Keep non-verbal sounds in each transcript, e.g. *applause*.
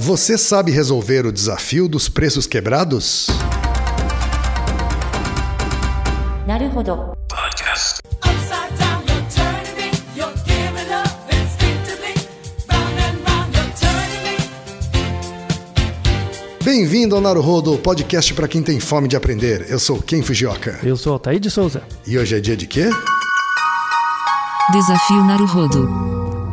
Você sabe resolver o desafio dos preços quebrados? Podcast. Bem-vindo ao Naruhodo, podcast para quem tem fome de aprender. Eu sou Ken Fujioka. Eu sou Altair de Souza. E hoje é dia de quê? Desafio Naruhodo.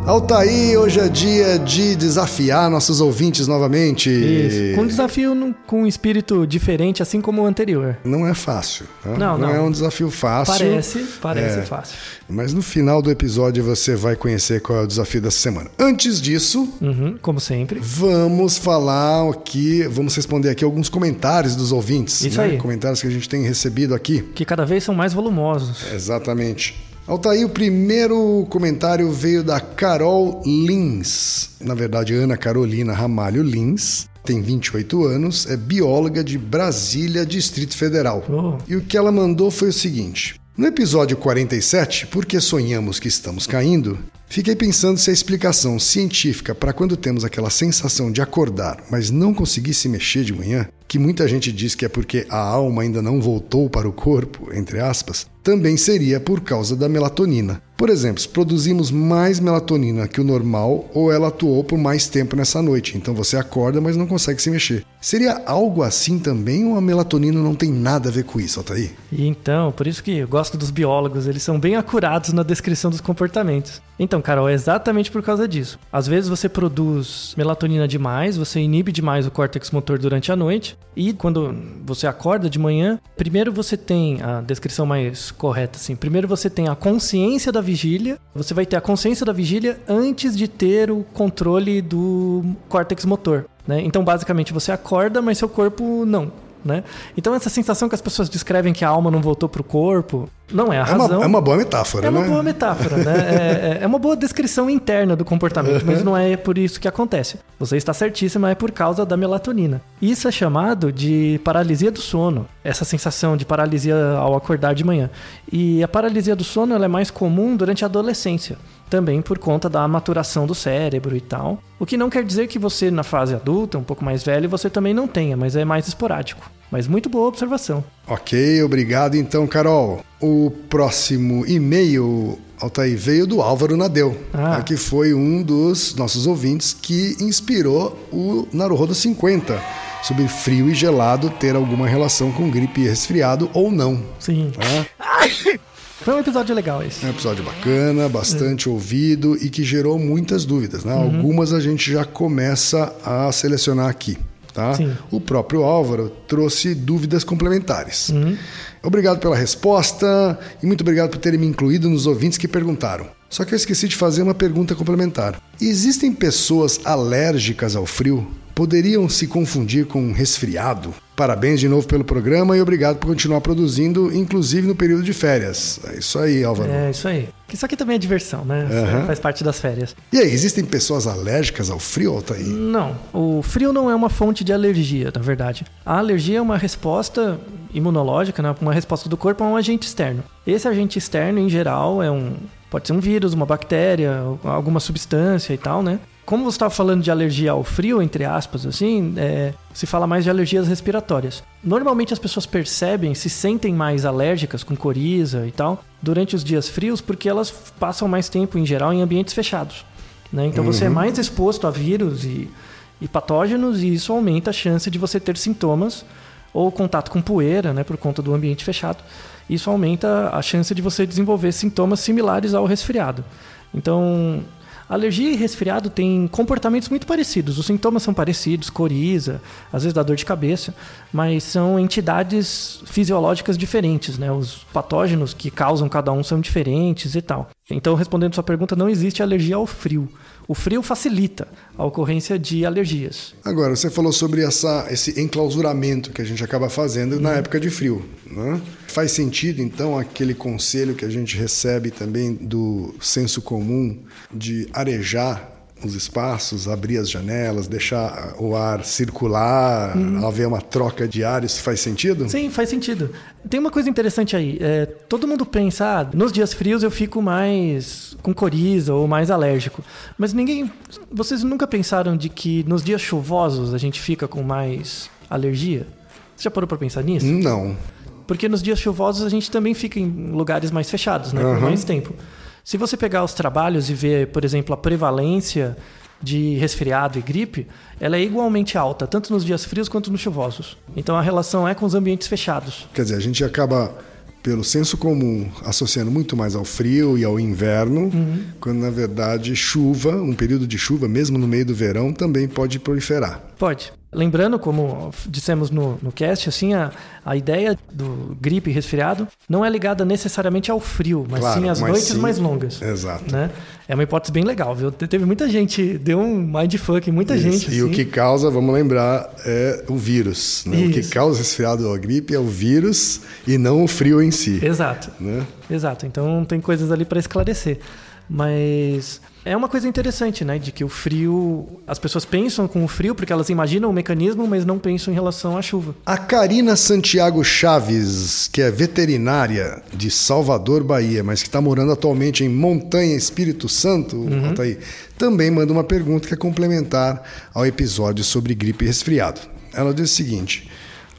Altair, hoje é dia de desafiar nossos ouvintes novamente. Isso. Com um desafio com um espírito diferente, assim como o anterior. Não é fácil. tá? Não, não. é um desafio fácil. Parece, parece É. fácil. Mas no final do episódio você vai conhecer qual é o desafio dessa semana. Antes disso, Uhum, como sempre. vamos falar aqui, vamos responder aqui alguns comentários dos ouvintes. Isso né? aí. Comentários que a gente tem recebido aqui. Que cada vez são mais volumosos. Exatamente. Altair, o primeiro comentário veio da Carol Lins. Na verdade, Ana Carolina Ramalho Lins. Tem 28 anos, é bióloga de Brasília, Distrito Federal. Oh. E o que ela mandou foi o seguinte: No episódio 47, Porque Sonhamos que Estamos Caindo, fiquei pensando se a explicação científica para quando temos aquela sensação de acordar, mas não conseguir se mexer de manhã, que muita gente diz que é porque a alma ainda não voltou para o corpo, entre aspas, também seria por causa da melatonina. Por exemplo, produzimos mais melatonina que o normal ou ela atuou por mais tempo nessa noite, então você acorda, mas não consegue se mexer. Seria algo assim também ou a melatonina não tem nada a ver com isso, Altair? E então, por isso que eu gosto dos biólogos, eles são bem acurados na descrição dos comportamentos. Então, Carol, é exatamente por causa disso. Às vezes você produz melatonina demais, você inibe demais o córtex motor durante a noite, e quando você acorda de manhã, primeiro você tem a descrição mais correta assim. Primeiro você tem a consciência da vigília, você vai ter a consciência da vigília antes de ter o controle do córtex motor. Né? Então, basicamente, você acorda, mas seu corpo não. Né? Então, essa sensação que as pessoas descrevem que a alma não voltou para o corpo, não é a É razão. uma, é uma boa metáfora, É uma né? boa metáfora, né? *laughs* É, é- é uma boa descrição interna do comportamento, mas não é por isso que acontece. Você está certíssima, é por causa da melatonina. Isso é chamado de paralisia do sono, essa sensação de paralisia ao acordar de manhã. E a paralisia do sono é mais comum durante a adolescência, também por conta da maturação do cérebro e tal. O que não quer dizer que você, na fase adulta, um pouco mais velho, você também não tenha, mas é mais esporádico. Mas muito boa observação. Ok, obrigado então, Carol. O próximo e-mail, Altair, veio do Álvaro Nadeu, Ah. que foi um dos nossos ouvintes que inspirou o Naruhodo 50, sobre frio e gelado ter alguma relação com gripe e resfriado ou não. Sim. tá? Foi um episódio legal esse. É um episódio bacana, bastante ouvido e que gerou muitas dúvidas. Né? Algumas a gente já começa a selecionar aqui. Tá? O próprio Álvaro trouxe dúvidas complementares. Obrigado pela resposta e muito obrigado por terem me incluído nos ouvintes que perguntaram. Só que eu esqueci de fazer uma pergunta complementar. Existem pessoas alérgicas ao frio? Poderiam se confundir com um resfriado? Parabéns de novo pelo programa e obrigado por continuar produzindo, inclusive no período de férias. É isso aí, Álvaro. É, isso aí. Isso aqui também é diversão, né? Aham. Faz parte das férias. E aí, existem pessoas alérgicas ao frio, Altair? Não, o frio não é uma fonte de alergia, na verdade. A alergia é uma resposta imunológica, né? uma resposta do corpo a um agente externo. Esse agente externo, em geral, é um pode ser um vírus, uma bactéria, alguma substância e tal, né? Como você estava falando de alergia ao frio, entre aspas, assim, é, se fala mais de alergias respiratórias. Normalmente as pessoas percebem, se sentem mais alérgicas com coriza e tal, durante os dias frios, porque elas passam mais tempo, em geral, em ambientes fechados. né? Então você é mais exposto a vírus e, e patógenos e isso aumenta a chance de você ter sintomas ou contato com poeira, né, por conta do ambiente fechado. Isso aumenta a chance de você desenvolver sintomas similares ao resfriado. Então, alergia e resfriado têm comportamentos muito parecidos. Os sintomas são parecidos, coriza, às vezes dá dor de cabeça, mas são entidades fisiológicas diferentes, né? Os patógenos que causam cada um são diferentes e tal. Então, respondendo sua pergunta, não existe alergia ao frio. O frio facilita a ocorrência de alergias. Agora, você falou sobre essa, esse enclausuramento que a gente acaba fazendo na época de frio. Né? Faz sentido, então, aquele conselho que a gente recebe também do senso comum de arejar os espaços, abrir as janelas, deixar o ar circular, haver uma troca de ar, isso faz sentido? Sim, faz sentido. Tem uma coisa interessante aí. É, todo mundo pensa, ah, nos dias frios eu fico mais com coriza ou mais alérgico. Mas ninguém. Vocês nunca pensaram de que nos dias chuvosos a gente fica com mais alergia? Você já parou pra pensar nisso? Não. Porque nos dias chuvosos a gente também fica em lugares mais fechados, né? Por mais tempo. Se você pegar os trabalhos e ver, por exemplo, a prevalência de resfriado e gripe, ela é igualmente alta, tanto nos dias frios quanto nos chuvosos. Então a relação é com os ambientes fechados. Quer dizer, a gente acaba, pelo senso comum, associando muito mais ao frio e ao inverno, quando na verdade chuva, um período de chuva, mesmo no meio do verão, também pode proliferar. Pode. Lembrando, como dissemos no, no cast, assim, a, a ideia do gripe resfriado não é ligada necessariamente ao frio, mas Claro, sim às mas noites sim- mais longas. Exato. Né? É uma hipótese bem legal, viu? Te- Teve muita gente, deu um mindfuck em muita Isso. gente. E o assim. que causa, vamos lembrar, é o vírus. né? O que causa resfriado ou a gripe é o vírus e não o frio em si. Exato. né? Exato, então tem coisas ali para esclarecer. Mas é uma coisa interessante, né? De que o frio. As pessoas pensam com o frio porque elas imaginam o mecanismo, mas não pensam em relação à chuva. A Karina Santiago Chaves, que é veterinária de Salvador, Bahia, mas que está morando atualmente em Montanha, Espírito Santo, Uhum. Altair, também manda uma pergunta que é complementar ao episódio sobre gripe e resfriado. Ela diz o seguinte: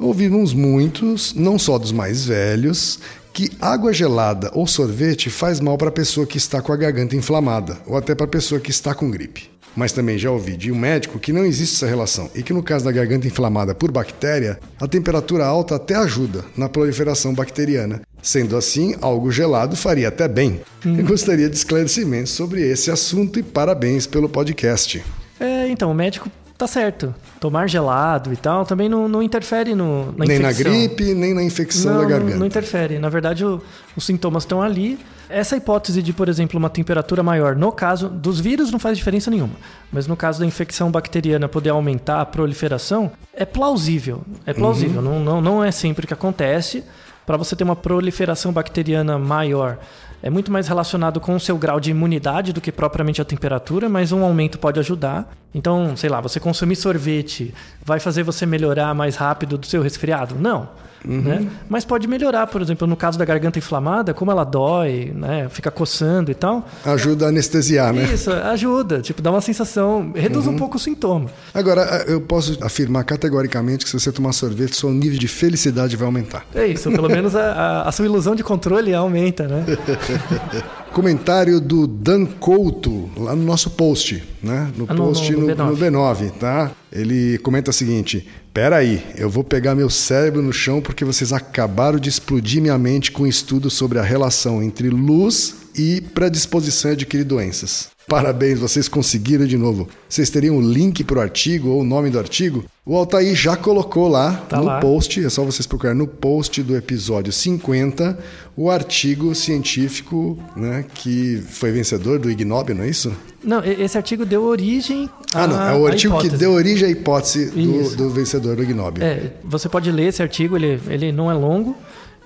ouvimos muitos, não só dos mais velhos, que água gelada ou sorvete faz mal para a pessoa que está com a garganta inflamada, ou até para a pessoa que está com gripe. Mas também já ouvi de um médico que não existe essa relação e que no caso da garganta inflamada por bactéria, a temperatura alta até ajuda na proliferação bacteriana. Sendo assim, algo gelado faria até bem. Eu gostaria de esclarecimentos sobre esse assunto e parabéns pelo podcast. É, então, o médico tá certo. Tomar gelado e tal também não, não interfere no, na nem na infecção. gripe, nem na infecção não, da não- garganta. Não, interfere. Na verdade, o- os sintomas estão ali. Essa hipótese de, por exemplo, uma temperatura maior, no caso dos vírus, não faz diferença nenhuma. Mas no caso da infecção bacteriana poder aumentar a proliferação, é plausível. É plausível. Não, não, não é sempre que acontece. Para você ter uma proliferação bacteriana maior, é muito mais relacionado com o seu grau de imunidade do que propriamente a temperatura, mas um aumento pode ajudar. Então, sei lá, você consumir sorvete vai fazer você melhorar mais rápido do seu resfriado? Não. Né? Mas pode melhorar, por exemplo, no caso da garganta inflamada, como ela dói, né? fica coçando e tal. Ajuda a anestesiar, né? Isso ajuda, tipo, dá uma sensação, reduz um pouco o sintoma. Agora, eu posso afirmar categoricamente que se você tomar sorvete, seu nível de felicidade vai aumentar. É isso, pelo menos a, a- a sua ilusão de controle aumenta, né? *laughs* Comentário do Dan Couto, lá no nosso post, né? No Ah, post no- no, no B9. no B9, tá? Ele comenta o seguinte: Pera aí, eu vou pegar meu cérebro no chão porque vocês acabaram de explodir minha mente com um estudo sobre a relação entre luz e predisposição a adquirir doenças. Parabéns, vocês conseguiram de novo. Vocês teriam o link para o artigo ou o nome do artigo? O Altair já colocou lá Tá no lá. post, é só vocês procurarem no post do episódio 50 o artigo científico né, que foi vencedor do Ig Nobel, não é isso? Não, esse artigo deu origem Ah, não, à- é o à artigo que deu origem à hipótese do, do vencedor do Ig Nobel. É, você pode ler esse artigo, ele, ele não é longo,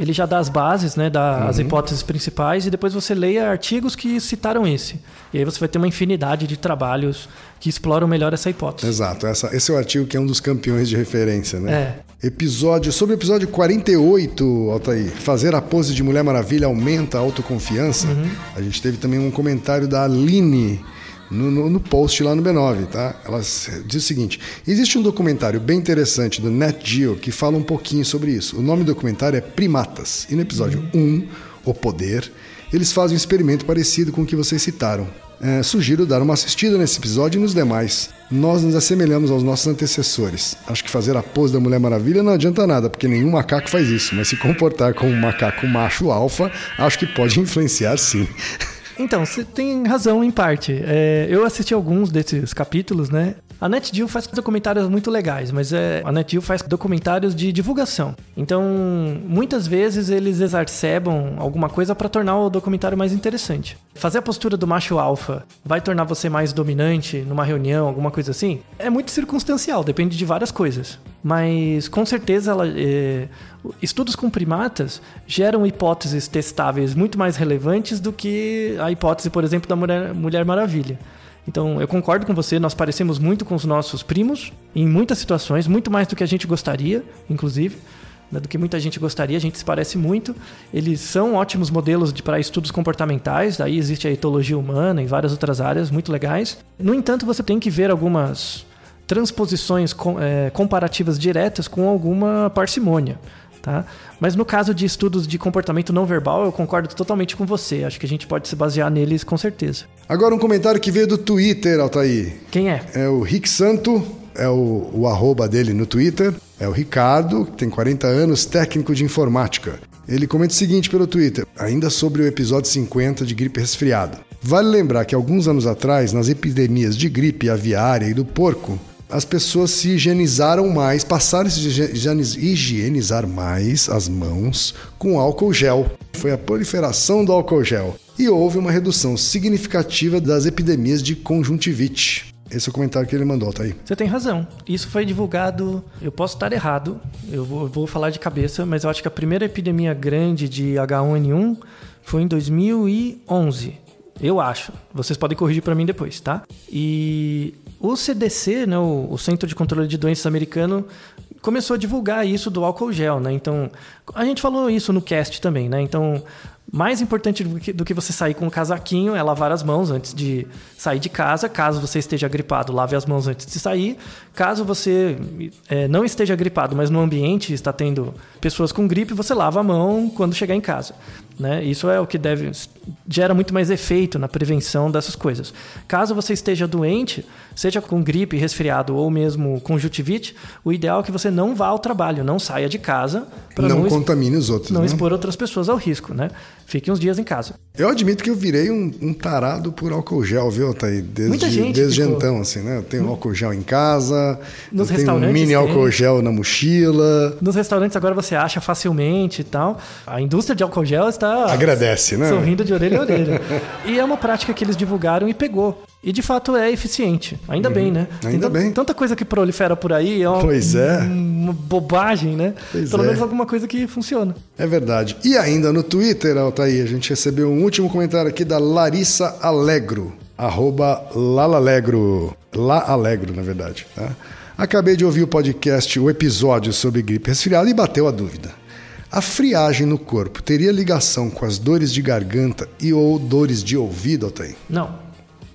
ele já dá as bases, né, dá as hipóteses principais e depois você leia artigos que citaram esse. E aí você vai ter uma infinidade de trabalhos que exploram melhor essa hipótese. Exato, essa- esse é o artigo que é um dos campeões de referência, né? É. Episódio, sobre o episódio 48, Altair, fazer a pose de Mulher Maravilha aumenta a autoconfiança. Uhum. A gente teve também um comentário da Aline no, no- no post lá no B9, tá? Ela diz o seguinte: existe um documentário bem interessante do Net Geo que fala um pouquinho sobre isso. O nome do documentário é Primatas. E no episódio Uhum. 1, O Poder, eles fazem um experimento parecido com o que vocês citaram. É, sugiro dar uma assistida nesse episódio e nos demais. Nós nos assemelhamos aos nossos antecessores. Acho que fazer a pose da Mulher Maravilha não adianta nada, porque nenhum macaco faz isso, mas se comportar como um macaco macho alfa, acho que pode *laughs* influenciar sim. Então, você tem razão em parte. É, eu assisti alguns desses capítulos, né? A NetGeo faz documentários muito legais, mas é, a NetGeo faz documentários de divulgação. Então, muitas vezes eles exacerbam alguma coisa para tornar o documentário mais interessante. Fazer a postura do macho alfa vai tornar você mais dominante numa reunião, alguma coisa assim? É muito circunstancial, depende de várias coisas. Mas com certeza ela, é, estudos com primatas geram hipóteses testáveis muito mais relevantes do que a hipótese, por exemplo, da Mulher, Mulher Maravilha. Então, eu concordo com você, nós parecemos muito com os nossos primos, em muitas situações, muito mais do que a gente gostaria, inclusive, né, do que muita gente gostaria, a gente se parece muito. Eles são ótimos modelos para estudos comportamentais, daí existe a etologia humana e várias outras áreas muito legais. No entanto, você tem que ver algumas transposições com- eh, comparativas diretas com alguma parcimônia. Tá? Mas no caso de estudos de comportamento não verbal, eu concordo totalmente com você. Acho que a gente pode se basear neles com certeza. Agora um comentário que veio do Twitter, Altair. Quem é? É o Rick Santo, é o, o arroba dele no Twitter. É o Ricardo, que tem 40 anos, técnico de informática. Ele comenta o seguinte pelo Twitter, ainda sobre o episódio 50 de gripe resfriada. Vale lembrar que alguns anos atrás, nas epidemias de gripe aviária e do porco, as pessoas se higienizaram mais, passaram a se higie- higieniz- higienizar mais as mãos com álcool gel. Foi a proliferação do álcool gel. E houve uma redução significativa das epidemias de conjuntivite. Esse é o comentário que ele mandou, tá aí. Você tem razão. Isso foi divulgado. Eu posso estar errado. Eu vou, eu vou falar de cabeça, mas eu acho que a primeira epidemia grande de H1N1 foi em 2011. Eu acho. Vocês podem corrigir para mim depois, tá? E o CDC, né, o, o Centro de Controle de Doenças americano, começou a divulgar isso do álcool gel, né? Então, a gente falou isso no cast também, né? Então, mais importante do que, do que você sair com um casaquinho é lavar as mãos antes de sair de casa. Caso você esteja gripado, lave as mãos antes de sair. Caso você eh, não esteja gripado, mas no ambiente está tendo pessoas com gripe, você lava a mão quando chegar em casa. Né? Isso é o que deve gera muito mais efeito na prevenção dessas coisas. Caso você esteja doente, seja com gripe, resfriado ou mesmo conjuntivite, o ideal é que você não vá ao trabalho, não saia de casa para Não, não, contamine os outros. não né? expor outras pessoas ao risco, né? Fique uns dias em casa. Eu admito que eu virei um, um tarado por álcool gel, viu, Thaí? Desde, Muita gente desde ficou. então, assim, né? Eu tenho álcool gel em casa, Nos eu tenho um mini álcool gel na mochila. Nos restaurantes agora você acha facilmente e tal. A indústria de álcool gel está Agradece, né? sorrindo de orelha a orelha. e é uma prática que eles divulgaram e pegou. E de fato é eficiente. Ainda bem, né? Uhum. Ainda bem. Tanta coisa que prolifera por aí. É uma, Pois é. Uma bobagem, né? Pois Pelo é. menos alguma coisa que funciona. É verdade. E ainda no Twitter, Altair, a gente recebeu um último comentário aqui da Larissa Alegro, arroba Lalalegro. La Alegro, na verdade. Tá? Acabei de ouvir o podcast, o episódio sobre gripe resfriada e bateu a dúvida. A friagem no corpo teria ligação com as dores de garganta e ou dores de ouvido, Altair? Não.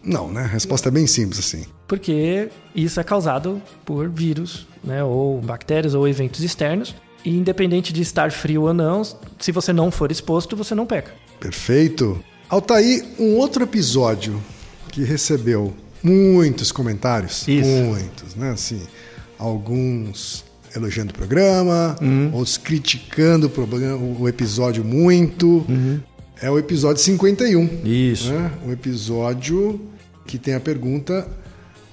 Não, né? A resposta é bem simples assim. Porque isso é causado por vírus, né? Ou bactérias ou eventos externos. E independente de estar frio ou não, se você não for exposto, você não pega. Perfeito. Altair, um outro episódio que recebeu muitos comentários, Isso. muitos, né? Assim, alguns elogiando o programa, outros criticando o, programa, o episódio muito. É o episódio 51. Isso. Né? Um episódio que tem a pergunta: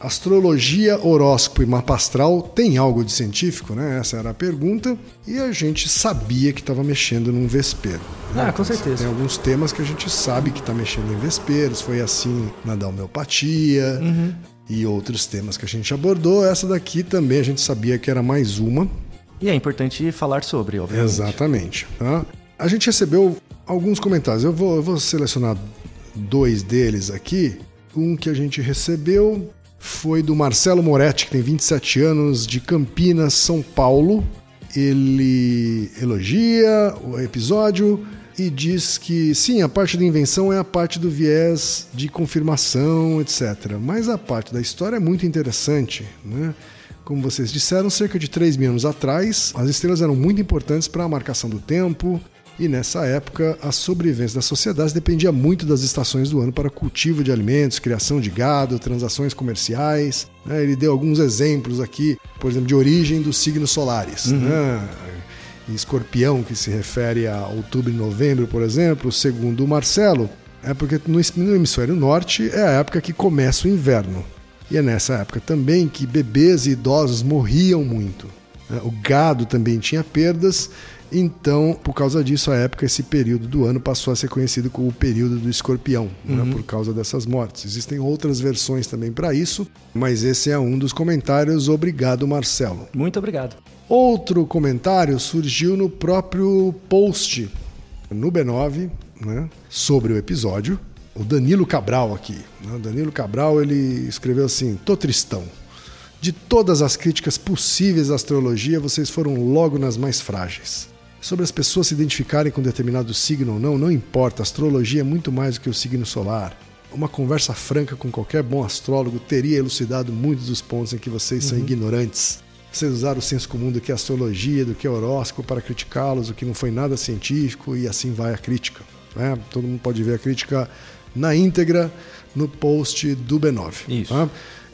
astrologia, horóscopo e mapa astral tem algo de científico, né? Essa era a pergunta. E a gente sabia que estava mexendo num vespeiro. né? Ah, com certeza. Tem alguns temas que a gente sabe que está mexendo em vesperos. Foi assim na da homeopatia Uhum. E outros temas que a gente abordou. Essa daqui também a gente sabia que era mais uma. E é importante falar sobre, obviamente. Exatamente. tá? A gente recebeu alguns comentários. Eu vou, eu vou selecionar dois deles aqui. Um que a gente recebeu foi do Marcelo Moretti, que tem 27 anos, de Campinas, São Paulo. Ele elogia o episódio e diz que sim, a parte da invenção é a parte do viés de confirmação, etc. Mas a parte da história é muito interessante, né? Como vocês disseram, cerca de 3 mil anos atrás, as estrelas eram muito importantes para a marcação do tempo, e nessa época a sobrevivência das sociedades dependia muito das estações do ano para cultivo de alimentos, criação de gado, transações comerciais. né? Ele deu alguns exemplos aqui, por exemplo, de origem dos signos solares. né? Escorpião, que se refere a outubro e novembro, por exemplo, segundo o Marcelo, é porque no no hemisfério norte é a época que começa o inverno. E é nessa época também que bebês e idosos morriam muito. né? O gado também tinha perdas, então, por causa disso, a época, esse período do ano passou a ser conhecido como o período do escorpião, né? por causa dessas mortes. Existem outras versões também para isso, mas esse é um dos comentários. Obrigado, Marcelo. Muito obrigado. Outro comentário surgiu no próprio post no B9 né, sobre o episódio. o Danilo Cabral aqui. né? O Danilo Cabral ele escreveu assim: Tô tristão. De todas as críticas possíveis à astrologia, vocês foram logo nas mais frágeis. Sobre as pessoas se identificarem com determinado signo ou não, não importa. A astrologia é muito mais do que o signo solar. Uma conversa franca com qualquer bom astrólogo teria elucidado muitos dos pontos em que vocês são ignorantes. Vocês usaram o senso comum do que é astrologia, do que é horóscopo para criticá-los, o que não foi nada científico, e assim vai a crítica. né? Todo mundo pode ver a crítica na íntegra no post do B9. Isso. tá?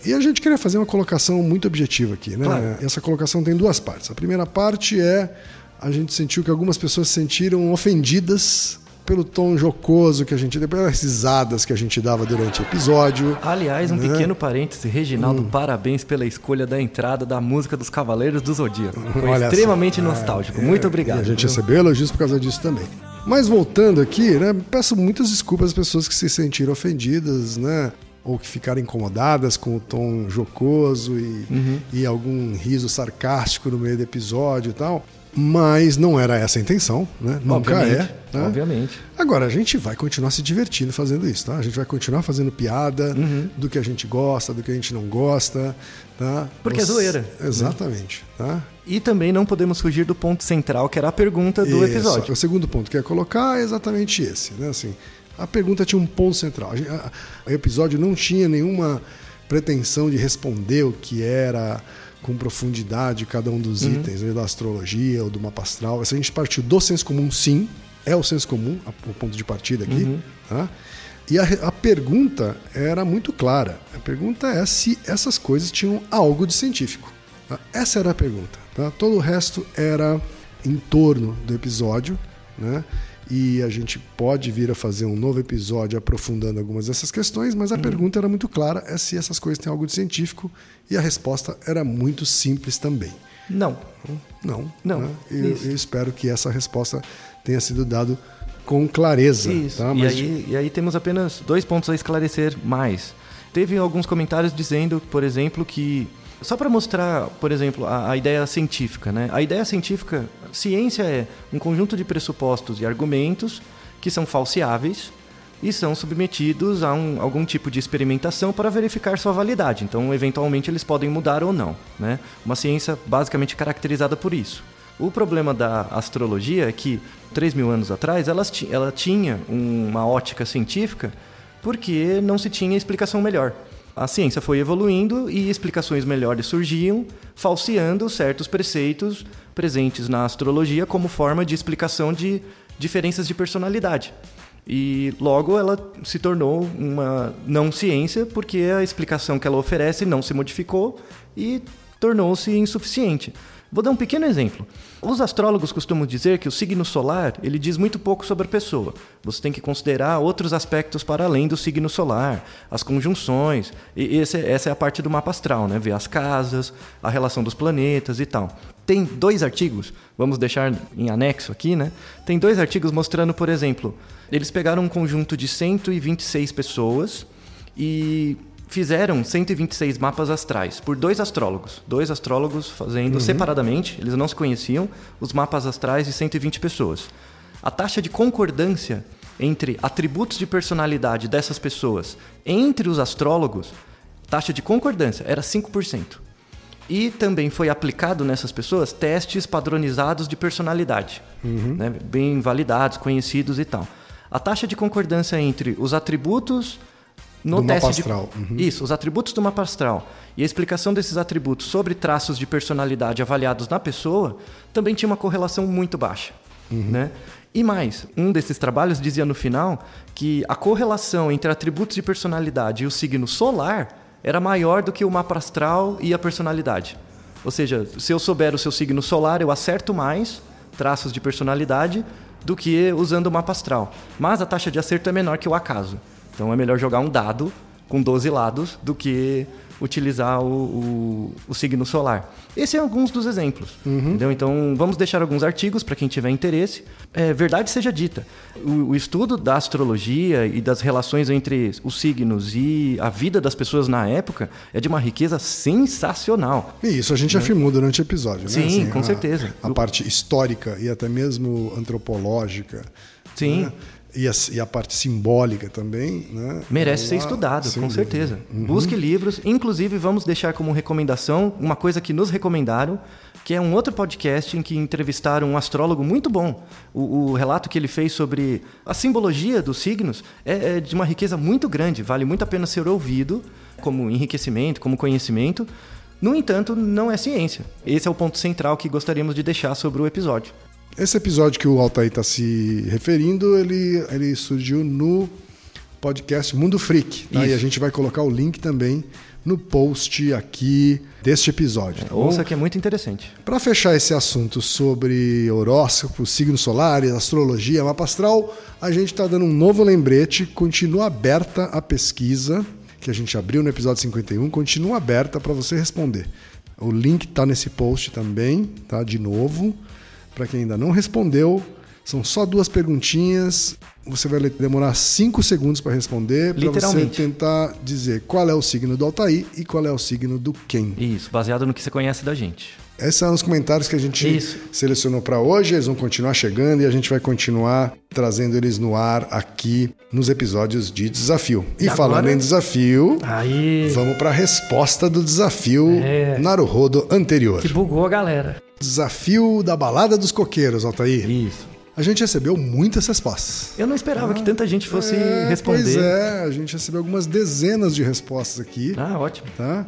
E a gente queria fazer uma colocação muito objetiva aqui. Né? Claro. Essa colocação tem duas partes. A primeira parte é a gente sentiu que algumas pessoas se sentiram ofendidas pelo tom jocoso que a gente deu, pelas risadas que a gente dava durante o episódio. Aliás, um Né? pequeno parêntese, Reginaldo, Hum. parabéns pela escolha da entrada da música dos Cavaleiros do Zodíaco. Foi Olha extremamente nostálgico. É, Muito obrigado. a gente viu? recebeu elogios por causa disso também. Mas voltando aqui, né, peço muitas desculpas às pessoas que se sentiram ofendidas, né? Ou que ficaram incomodadas com o tom jocoso e, Uhum. e algum riso sarcástico no meio do episódio e tal. Mas não era essa a intenção, né? Nunca Obviamente, é. né? Obviamente. Agora, a gente vai continuar se divertindo fazendo isso, tá? A gente vai continuar fazendo piada Uhum. do que a gente gosta, do que a gente não gosta, tá? Porque é Você- zoeira. Exatamente, tá? E também não podemos fugir do ponto central, que era a pergunta do Isso. episódio. O segundo ponto que eu ia colocar é exatamente esse, né? Assim, a pergunta tinha um ponto central. O episódio não tinha nenhuma pretensão de responder o que era com profundidade cada um dos itens né, da astrologia ou do mapa astral. Se a gente partiu do senso comum, sim, é o senso comum, a- o ponto de partida aqui. Tá? E a, a pergunta era muito clara. A pergunta é se essas coisas tinham algo de científico. tá? Essa era a pergunta. tá? Todo o resto era em torno do episódio, né? E a gente pode vir a fazer um novo episódio aprofundando algumas dessas questões, mas a pergunta era muito clara: é se essas coisas têm algo de científico, e a resposta era muito simples também. Não. Não. Não, né? Eu, eu espero que essa resposta tenha sido dada com clareza. Isso. Tá? E, Mas aí, e aí temos apenas dois pontos a esclarecer mais. Teve alguns comentários dizendo, por exemplo, que. Só para mostrar, por exemplo, a, a ideia científica, né? A ideia científica, ciência é um conjunto de pressupostos e argumentos que são falseáveis e são submetidos a um- algum tipo de experimentação para verificar sua validade. Então, eventualmente, eles podem mudar ou não. Né? Uma ciência basicamente caracterizada por isso. O problema da astrologia é que, 3 mil anos atrás, ela, ela tinha uma ótica científica porque não se tinha explicação melhor. A ciência foi evoluindo e explicações melhores surgiam, falseando certos preceitos presentes na astrologia como forma de explicação de diferenças de personalidade. E logo ela se tornou uma não ciência porque a explicação que ela oferece não se modificou e tornou-se insuficiente. Vou dar um pequeno exemplo. Os astrólogos costumam dizer que o signo solar ele diz muito pouco sobre a pessoa. Você tem que considerar outros aspectos para além do signo solar, as conjunções. E esse- essa é a parte do mapa astral, né? Ver as casas, a relação dos planetas e tal. Tem dois artigos, vamos deixar em anexo aqui, né? Tem dois artigos mostrando, por exemplo, eles pegaram um conjunto de 126 pessoas e fizeram 126 mapas astrais por dois astrólogos. Dois astrólogos fazendo separadamente, eles não se conheciam, os mapas astrais de 120 pessoas. A taxa de concordância entre atributos de personalidade dessas pessoas entre os astrólogos, taxa de concordância era 5%. E também foi aplicado nessas pessoas testes padronizados de personalidade, né? bem validados, conhecidos e tal. A taxa de concordância entre os atributos no Do mapa teste astral. Uhum. de isso, os atributos do mapa astral e a explicação desses atributos sobre traços de personalidade avaliados na pessoa também tinha uma correlação muito baixa, né? E mais, um desses trabalhos dizia no final que a correlação entre atributos de personalidade e o signo solar era maior do que o mapa astral e a personalidade. Ou seja, se eu souber o seu signo solar, eu acerto mais traços de personalidade do que usando o mapa astral. Mas a taxa de acerto é menor que o acaso. Então é melhor jogar um dado com 12 lados do que utilizar o, o, o signo solar. Esses são alguns dos exemplos. Entendeu? Então vamos deixar alguns artigos para quem tiver interesse. É, verdade seja dita, o, o estudo da astrologia e das relações entre os signos e a vida das pessoas na época é de uma riqueza sensacional. E isso a gente afirmou durante o episódio, né? Sim, com a- certeza. A, parte histórica e até mesmo antropológica. Sim. né? E, a, e a parte simbólica também, né? Merece ser Lá, estudado, com dúvida. certeza. Busque livros. Inclusive, vamos deixar como recomendação uma coisa que nos recomendaram, que é um outro podcast em que entrevistaram um astrólogo muito bom. O, o relato que ele fez sobre a simbologia dos signos é, é de uma riqueza muito grande. Vale muito a pena ser ouvido como enriquecimento, como conhecimento. No entanto, não é ciência. Esse é o ponto central que gostaríamos de deixar sobre o episódio. Esse episódio que o Altair está se referindo, ele, ele surgiu no podcast Mundo Freak. Tá? E a gente vai colocar o link também no post aqui deste episódio. Tá bom? Ouça que é muito interessante. Para fechar esse assunto sobre horóscopo, signos solares, astrologia, mapa astral, a gente está dando um novo lembrete. Continua aberta a pesquisa que a gente abriu no episódio 51, continua aberta para você responder. O link está nesse post também, tá? De novo, para quem ainda não respondeu, são só duas perguntinhas. Você vai demorar cinco segundos para responder, para você tentar dizer qual é o signo do Altair e qual é o signo do Ken. Isso, baseado no que você conhece da gente. Esses são os comentários que a gente Isso. selecionou para hoje. Eles vão continuar chegando e a gente vai continuar trazendo eles no ar aqui nos episódios de desafio. E, E falando agora? em desafio, Aí. vamos para a resposta do desafio É. Naruhodo anterior. Que bugou a galera. Desafio da balada dos coqueiros, Altair. Isso. A gente recebeu muitas respostas. Eu não esperava que tanta gente fosse É, responder. Pois é, a gente recebeu algumas dezenas de respostas aqui. Ah, ótimo. tá?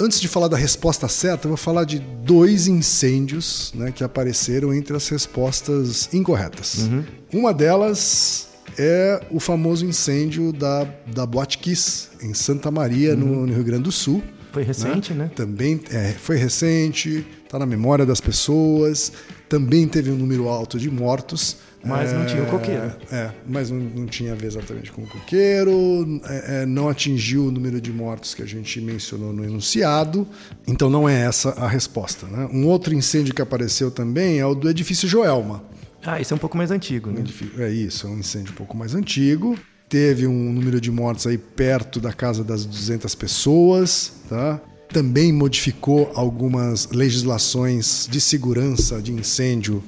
Antes de falar da resposta certa, eu vou falar de dois incêndios né, que apareceram entre as respostas incorretas. Uma delas é o famoso incêndio da, da Boate Kiss, em Santa Maria, no, no Rio Grande do Sul. Foi recente, né? Também é, foi recente, está na memória das pessoas. Também teve um número alto de mortos. Mas não tinha o coqueiro. É, mas não, não tinha a ver exatamente com o coqueiro, é, é, não atingiu o número de mortos que a gente mencionou no enunciado, então não é essa a resposta. Né? Um outro incêndio que apareceu também é o do edifício Joelma. Ah, esse é um pouco mais antigo, né? É isso, é um incêndio um pouco mais antigo. Teve um número de mortos aí perto da casa das 200 pessoas, tá? Também modificou algumas legislações de segurança de incêndio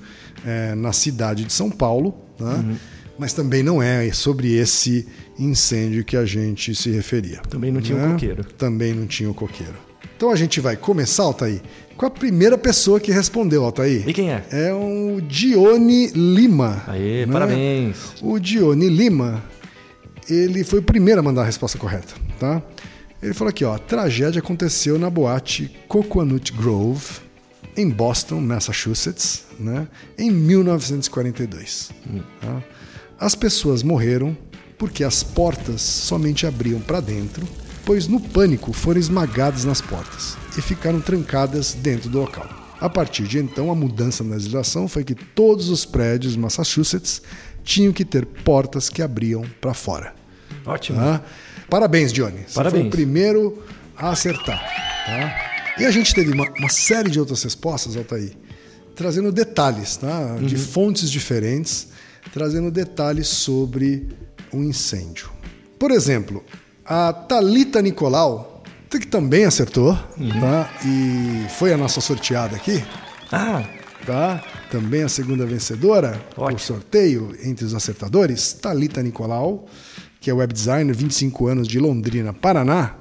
eh, na cidade de São Paulo, tá? mas também não é sobre esse incêndio que a gente se referia. Também não tinha o né? coqueiro. Também não tinha o coqueiro. Então a gente vai começar, Altair, com a primeira pessoa que respondeu, Altair. E quem é? É o Dione Lima. Aê, né? parabéns. O Dione Lima, ele foi o primeiro a mandar a resposta correta, tá? Ele falou aqui, ó, a tragédia aconteceu na boate Coconut Grove, em Boston, Massachusetts, né? Em 1942. tá? As pessoas morreram porque as portas somente abriam para dentro, pois no pânico foram esmagadas nas portas e ficaram trancadas dentro do local. A partir de então, a mudança na legislação foi que todos os prédios de Massachusetts tinham que ter portas que abriam para fora. Ótimo. tá? Parabéns, Johnny. Você Parabéns. foi o primeiro a acertar. tá? E a gente teve uma, uma série de outras respostas, Altair, trazendo detalhes, tá? de fontes diferentes, trazendo detalhes sobre o incêndio. Por exemplo, a Talita Nicolau, que também acertou, tá? e foi a nossa sorteada aqui, Ah, tá? Também a segunda vencedora Ótimo. por sorteio entre os acertadores, Talita Nicolau, que é web designer, 25 anos de Londrina, Paraná.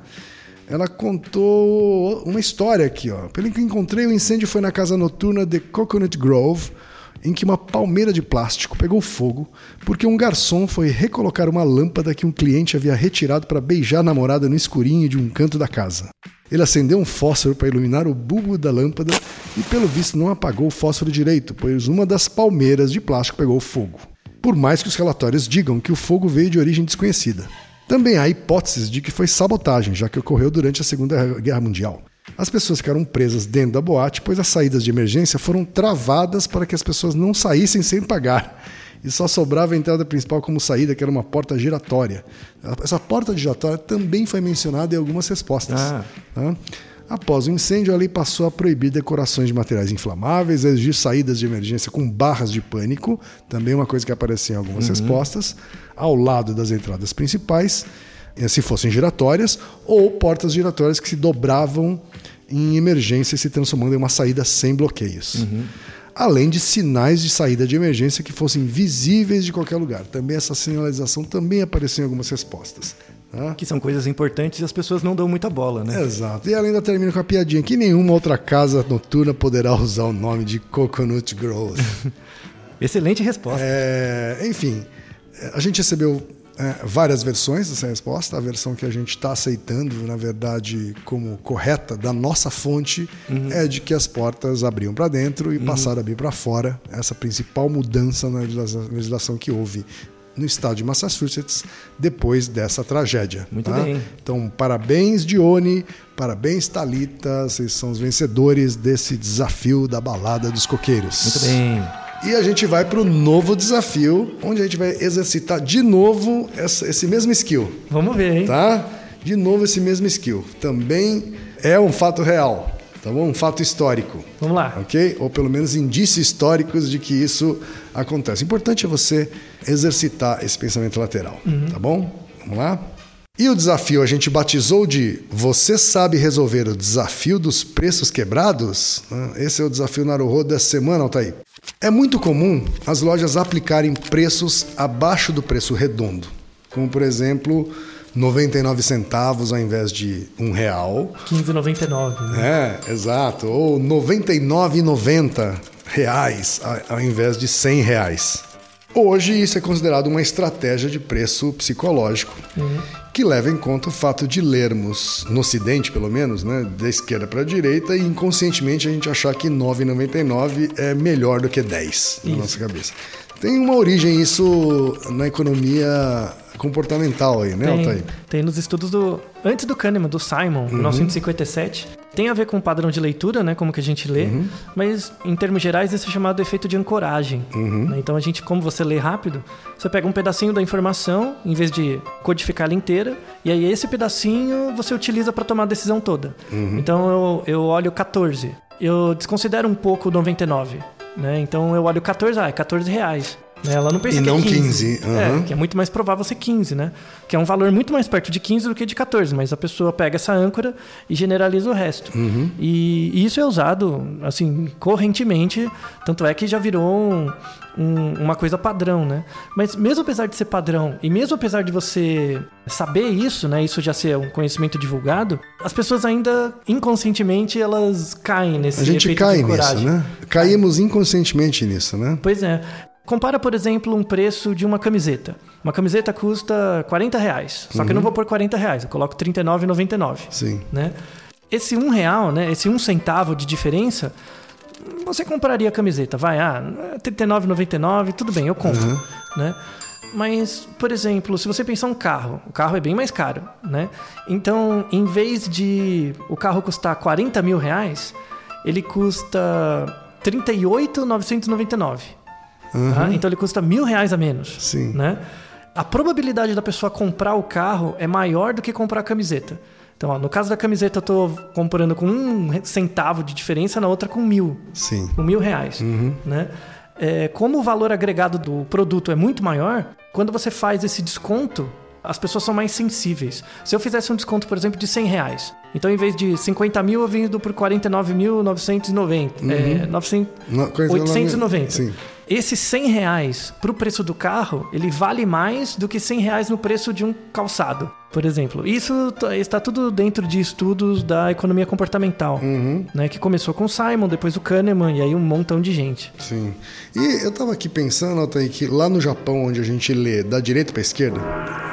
Ela contou uma história aqui, ó. Pelo que encontrei, o incêndio foi na casa noturna de Coconut Grove, em que uma palmeira de plástico pegou fogo porque um garçom foi recolocar uma lâmpada que um cliente havia retirado para beijar a namorada no escurinho de um canto da casa. Ele acendeu um fósforo para iluminar o bulbo da lâmpada e, pelo visto, não apagou o fósforo direito, pois uma das palmeiras de plástico pegou fogo. Por mais que os relatórios digam que o fogo veio de origem desconhecida. Também há hipóteses de que foi sabotagem, já que ocorreu durante a Segunda Guerra Mundial. As pessoas ficaram presas dentro da boate, pois as saídas de emergência foram travadas para que as pessoas não saíssem sem pagar. E só sobrava a entrada principal como saída, que era uma porta giratória. Essa porta giratória também foi mencionada em algumas respostas. Ah. tá? Após o incêndio, a lei passou a proibir decorações de materiais inflamáveis, a exigir saídas de emergência com barras de pânico, também uma coisa que aparecia em algumas respostas, ao lado das entradas principais, eh, se fossem giratórias, ou portas giratórias que se dobravam em emergência, se transformando em uma saída sem bloqueios. além de sinais de saída de emergência que fossem visíveis de qualquer lugar. Também essa sinalização também apareceu em algumas respostas. Tá? Que são coisas importantes e as pessoas não dão muita bola, né? Exato. E ela ainda termina com a piadinha que nenhuma outra casa noturna poderá usar o nome de Coconut Grove. *laughs* Excelente resposta. É, enfim, a gente recebeu é, várias versões dessa resposta. A versão que a gente está aceitando, na verdade, como correta da nossa fonte, é de que as portas abriam para dentro e passaram a abrir para fora. Essa principal mudança na legisla- legislação que houve no estado de Massachusetts depois dessa tragédia. Muito tá? bem. Então, parabéns, Dione, parabéns, Talita. Vocês são os vencedores desse desafio da balada dos coqueiros. Muito bem. E a gente vai para o novo desafio, onde a gente vai exercitar de novo esse mesmo skill, Vamos ver, hein? tá? De novo esse mesmo skill. Também é um fato real, tá bom? Um fato histórico, Vamos lá. ok? Ou pelo menos indícios históricos de que isso acontece. O importante é você exercitar esse pensamento lateral, tá bom? Vamos lá? E o desafio a gente batizou de Você sabe resolver o desafio dos preços quebrados? né? Esse é o desafio Naruhodo dessa semana, Altair. É muito comum as lojas aplicarem preços abaixo do preço redondo, como por exemplo 99 centavos ao invés de um real, 15,99. Né? é, exato. Ou 99,90 reais ao invés de 100 reais. Hoje isso é considerado uma estratégia de preço psicológico que leva em conta o fato de lermos, no ocidente pelo menos, né, da esquerda para a direita e inconscientemente a gente achar que 9,99 é melhor do que 10 na nossa cabeça. Tem uma origem isso na economia comportamental aí, né, Altair? Tem, tem nos estudos do. Antes do Kahneman, do Simon, Uhum. 1957. Tem a ver com o padrão de leitura, né? Como que a gente lê. Uhum. Mas, em termos gerais, isso é chamado efeito de ancoragem. Uhum. né? Então, a gente, como você lê rápido, você pega um pedacinho da informação, em vez de codificar ela inteira, e aí esse pedacinho você utiliza para tomar a decisão toda. Uhum. Então, eu, eu olho 14. Eu desconsidero um pouco o 99. Né? Então, eu olho 14, ah, é 14 reais. Né? Ela não pensa E que não é 15. 15, aham. É, que é muito mais provável ser 15, né? Que é um valor muito mais perto de 15 do que de 14, mas a pessoa pega essa âncora e generaliza o resto. Uhum. E, e isso é usado, assim, correntemente, tanto é que já virou um- um- uma coisa padrão, né? Mas mesmo apesar de ser padrão, e mesmo apesar de você saber isso, né? Isso já ser um conhecimento divulgado, as pessoas ainda, inconscientemente, elas caem nesse A gente cai nisso, né? Caímos inconscientemente nisso, né? Pois é. Compara, por exemplo, um preço de uma camiseta. Uma camiseta custa 40 reais. Só que eu não vou pôr 40 reais, eu coloco R$ 39,99. Sim. Né? Esse um real, né? Esse um centavo de diferença, você compraria a camiseta. Vai, ah, R$ 39,99, tudo bem, eu compro. Né? Mas, por exemplo, se você pensar um carro, o carro é bem mais caro, né? Então, em vez de o carro custar 40 mil reais, ele custa 38,999. Tá? Então ele custa mil reais a menos. Sim. Né? A probabilidade da pessoa comprar o carro é maior do que comprar a camiseta. Então, ó, no caso da camiseta, eu estou comprando com um centavo de diferença, na outra com mil Sim. com mil reais. Né? É, como o valor agregado do produto é muito maior, quando você faz esse desconto, as pessoas são mais sensíveis. Se eu fizesse um desconto, por exemplo, de 100 reais, então em vez de 50 mil, eu vendo por 49.990. É, 900, No- 890. Sim. Esse 100 reais para o preço do carro, ele vale mais do que 100 reais no preço de um calçado, por exemplo. Isso t- está tudo dentro de estudos da economia comportamental, né, que começou com o Simon, depois o Kahneman e aí um montão de gente. Sim. E eu tava aqui pensando, Altair, que lá no Japão, onde a gente lê da direita para esquerda,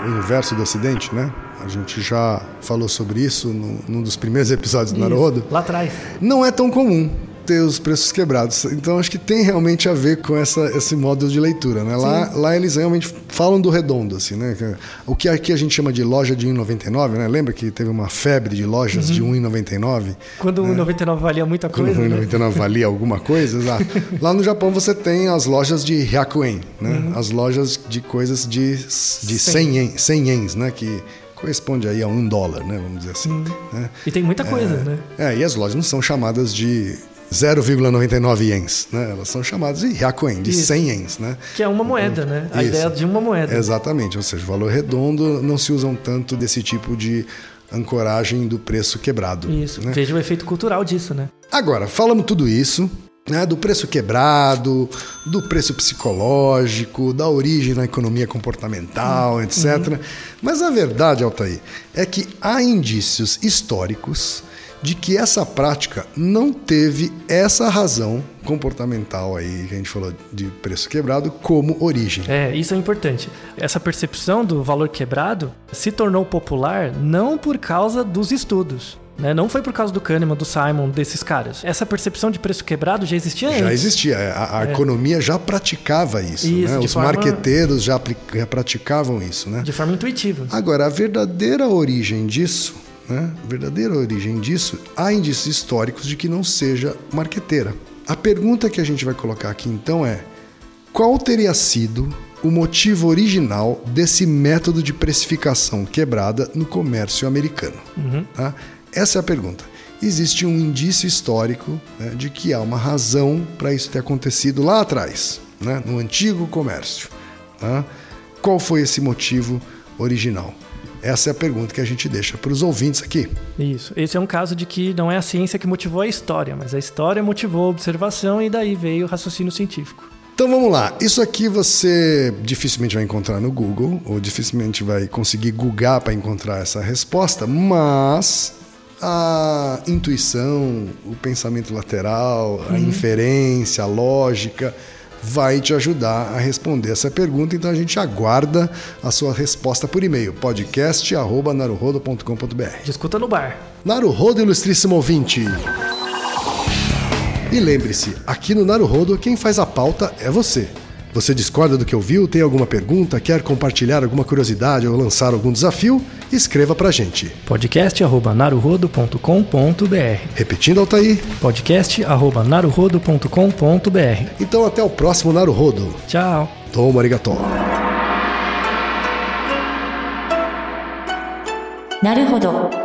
o inverso do acidente, né? A gente já falou sobre isso no, num dos primeiros episódios do Naruhodo. Lá atrás. Não é tão comum ter os preços quebrados. Então acho que tem realmente a ver com essa, esse modo de leitura, né? Lá, lá eles realmente falam do redondo, assim, né? O que aqui a gente chama de loja de 1,99, né? Lembra que teve uma febre de lojas de 1,99? Quando o 99 valia muita Quando coisa, o né? 99 valia alguma coisa, exato. *laughs* Lá no Japão você tem as lojas de hyakuen, né? As lojas de coisas de, de 100, ien, 100 ienes, né? Que corresponde aí a um dólar, né? Vamos dizer assim. né? E tem muita coisa, né? É, e as lojas não são chamadas de 0,99 ienes, né? Elas são chamadas de hyakuen, de Isso. 100 ienes, né? Que é uma moeda, né? A Isso. ideia de uma moeda. Exatamente, ou seja, valor redondo não se usam tanto desse tipo de ancoragem do preço quebrado. Isso. né? Veja o efeito cultural disso, né? Agora, falamos tudo isso, né, do preço quebrado, do preço psicológico, da origem na economia comportamental, etc. Mas a verdade, Altair, é que há indícios históricos de que essa prática não teve essa razão comportamental aí que a gente falou de preço quebrado como origem. É, isso é importante. Essa percepção do valor quebrado se tornou popular não por causa dos estudos. Né? Não foi por causa do Kahneman, do Simon, desses caras. Essa percepção de preço quebrado já existia Já antes. existia, a, a economia já praticava isso, É. Isso, né? Os forma- marqueteiros já, já praticavam isso, né? De forma intuitiva. Agora, a verdadeira origem disso, né? A verdadeira origem disso, há indícios históricos de que não seja marqueteira. A pergunta que a gente vai colocar aqui então é: qual teria sido o motivo original desse método de precificação quebrada no comércio americano? Tá? Essa é a pergunta. Existe um indício histórico né, de que há uma razão para isso ter acontecido lá atrás, né, no antigo comércio. tá? Qual foi esse motivo original? Essa é a pergunta que a gente deixa para os ouvintes aqui. Isso. Esse é um caso de que não é a ciência que motivou a história, mas a história motivou a observação e daí veio o raciocínio científico. Então vamos lá. Isso aqui você dificilmente vai encontrar no Google, ou dificilmente vai conseguir googar para encontrar essa resposta, mas a intuição, o pensamento lateral, a inferência, a lógica vai te ajudar a responder essa pergunta. Então a gente aguarda a sua resposta por e-mail, podcast@naruhodo.com.br. Discuta no bar. Naruhodo, ilustríssimo ouvinte. E lembre-se, aqui no Naruhodo, quem faz a pauta é você. Você discorda do que ouviu, tem alguma pergunta, quer compartilhar alguma curiosidade ou lançar algum desafio? Escreva pra gente. podcast.naruhodo.com.br Repetindo, Altair. podcast.naruhodo.com.br Então até o próximo Naruhodo. Tchau! Toma arigato. なるほど。